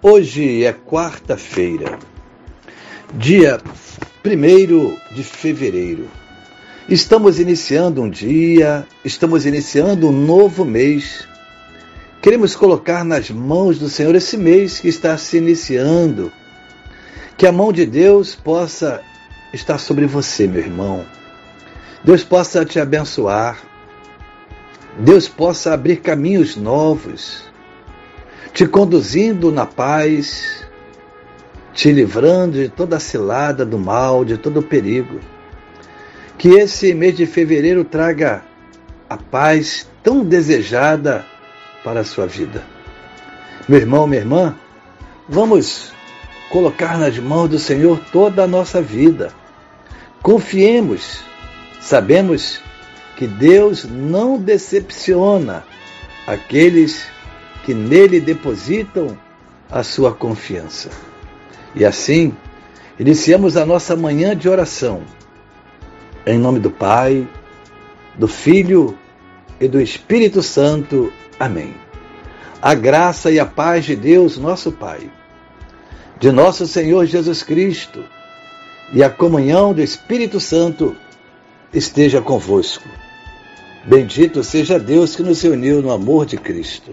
Hoje é quarta-feira, dia 1 de fevereiro. Estamos iniciando um dia, estamos iniciando um novo mês. Queremos colocar nas mãos do Senhor esse mês que está se iniciando. Que a mão de Deus possa estar sobre você, meu irmão. Deus possa te abençoar. Deus possa abrir caminhos novos te conduzindo na paz, te livrando de toda a cilada do mal, de todo o perigo. Que esse mês de fevereiro traga a paz tão desejada para a sua vida. Meu irmão, minha irmã, vamos colocar nas mãos do Senhor toda a nossa vida. Confiemos, sabemos que Deus não decepciona aqueles que que nele depositam a sua confiança. E assim, iniciamos a nossa manhã de oração. Em nome do Pai, do Filho e do Espírito Santo. Amém. A graça e a paz de Deus, nosso Pai, de nosso Senhor Jesus Cristo e a comunhão do Espírito Santo esteja convosco. Bendito seja Deus que nos uniu no amor de Cristo.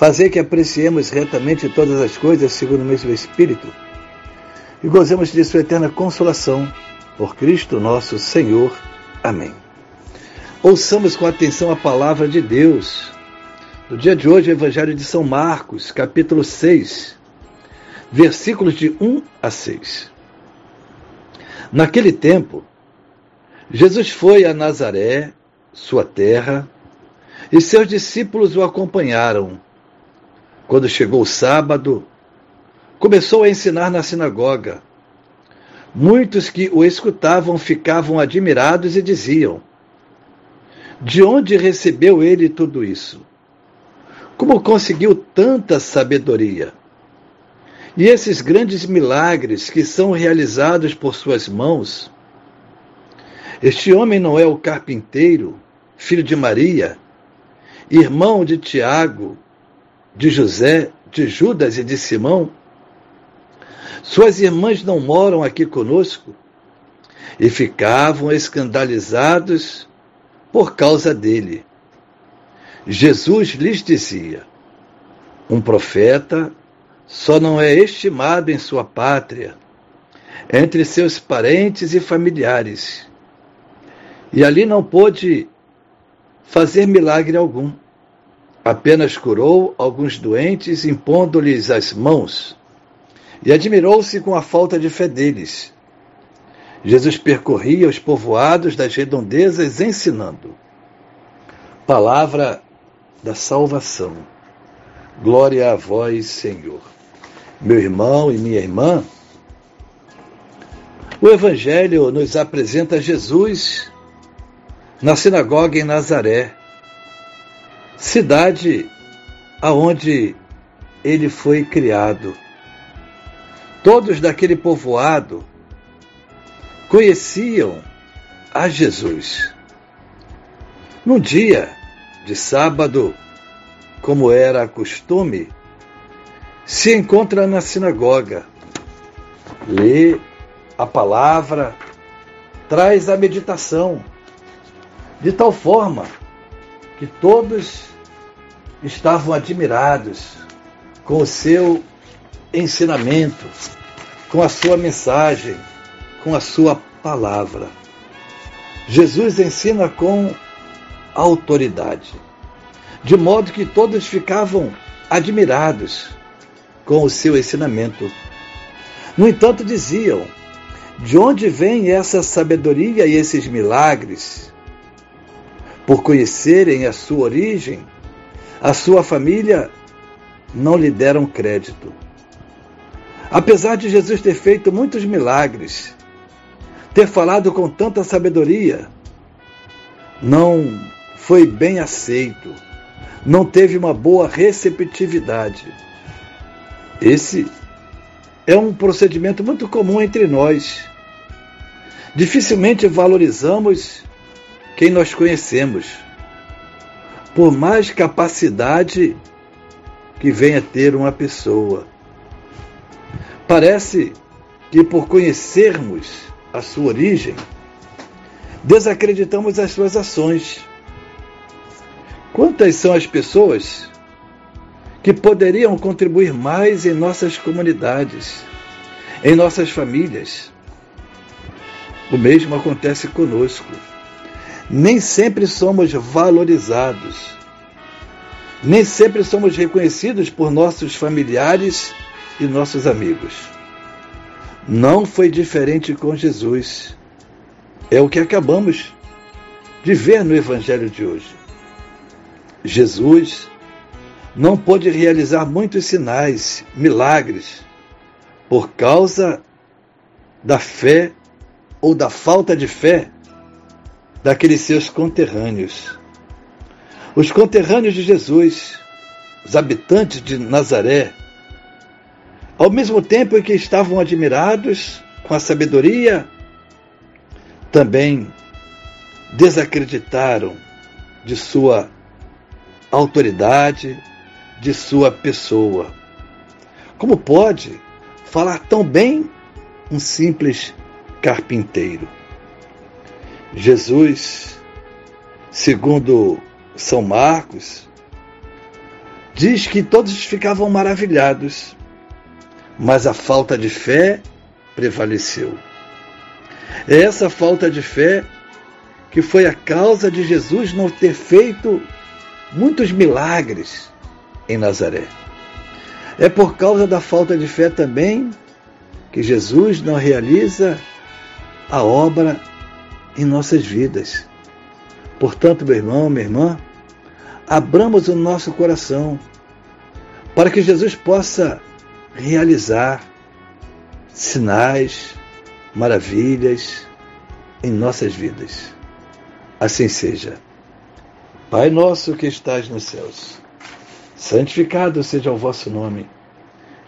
fazer que apreciemos retamente todas as coisas segundo o mesmo Espírito e gozemos de sua eterna consolação. Por Cristo nosso Senhor. Amém. Ouçamos com atenção a palavra de Deus. No dia de hoje, o Evangelho de São Marcos, capítulo 6, versículos de 1 a 6. Naquele tempo, Jesus foi a Nazaré, sua terra, e seus discípulos o acompanharam quando chegou o sábado, começou a ensinar na sinagoga. Muitos que o escutavam ficavam admirados e diziam: De onde recebeu ele tudo isso? Como conseguiu tanta sabedoria? E esses grandes milagres que são realizados por suas mãos? Este homem não é o carpinteiro, filho de Maria, irmão de Tiago, de José, de Judas e de Simão? Suas irmãs não moram aqui conosco? E ficavam escandalizados por causa dele. Jesus lhes dizia: Um profeta só não é estimado em sua pátria, entre seus parentes e familiares. E ali não pôde fazer milagre algum. Apenas curou alguns doentes, impondo-lhes as mãos, e admirou-se com a falta de fé deles. Jesus percorria os povoados das redondezas ensinando. Palavra da salvação. Glória a vós, Senhor. Meu irmão e minha irmã, o Evangelho nos apresenta Jesus na sinagoga em Nazaré, cidade aonde ele foi criado. Todos daquele povoado conheciam a Jesus. Num dia de sábado, como era costume, se encontra na sinagoga, lê a palavra, traz a meditação, de tal forma que todos estavam admirados com o seu ensinamento, com a sua mensagem, com a sua palavra. Jesus ensina com autoridade, de modo que todos ficavam admirados com o seu ensinamento. No entanto, diziam: de onde vem essa sabedoria e esses milagres? Por conhecerem a sua origem, a sua família não lhe deram crédito. Apesar de Jesus ter feito muitos milagres, ter falado com tanta sabedoria, não foi bem aceito, não teve uma boa receptividade. Esse é um procedimento muito comum entre nós. Dificilmente valorizamos quem nós conhecemos, por mais capacidade que venha ter uma pessoa. Parece que por conhecermos a sua origem, desacreditamos as suas ações. Quantas são as pessoas que poderiam contribuir mais em nossas comunidades, em nossas famílias? O mesmo acontece conosco. Nem sempre somos valorizados nem sempre somos reconhecidos por nossos familiares e nossos amigos. Não foi diferente com Jesus. É o que acabamos de ver no Evangelho de hoje. Jesus não pôde realizar muitos sinais, milagres, por causa da fé ou da falta de fé daqueles seus conterrâneos. Os conterrâneos de Jesus, os habitantes de Nazaré, ao mesmo tempo em que estavam admirados com a sabedoria, também desacreditaram de sua autoridade, de sua pessoa. Como pode falar tão bem um simples carpinteiro? Jesus, segundo são Marcos, diz que todos ficavam maravilhados, mas a falta de fé prevaleceu. É essa falta de fé que foi a causa de Jesus não ter feito muitos milagres em Nazaré. É por causa da falta de fé também que Jesus não realiza a obra em nossas vidas. Portanto, meu irmão, minha irmã, abramos o nosso coração para que Jesus possa realizar sinais, maravilhas em nossas vidas. Assim seja. Pai nosso que estás nos céus, santificado seja o vosso nome.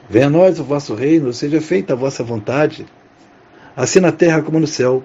Venha a nós o vosso reino, seja feita a vossa vontade, assim na terra como no céu.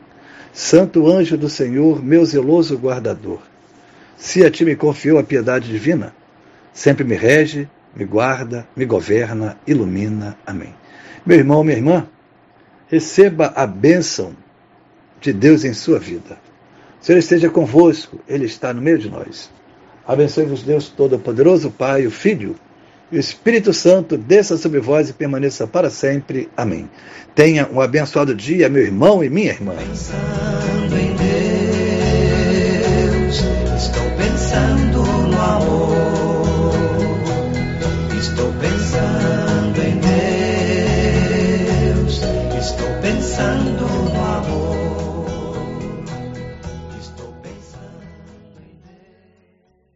Santo anjo do Senhor, meu zeloso guardador, se a ti me confiou a piedade divina, sempre me rege, me guarda, me governa, ilumina. Amém. Meu irmão, minha irmã, receba a bênção de Deus em sua vida. O Senhor esteja convosco, Ele está no meio de nós. Abençoe-vos, Deus Todo-Poderoso, Pai, o Filho o Espírito Santo desça sobre vós e permaneça para sempre. Amém. Tenha um abençoado dia, meu irmão e minha irmã.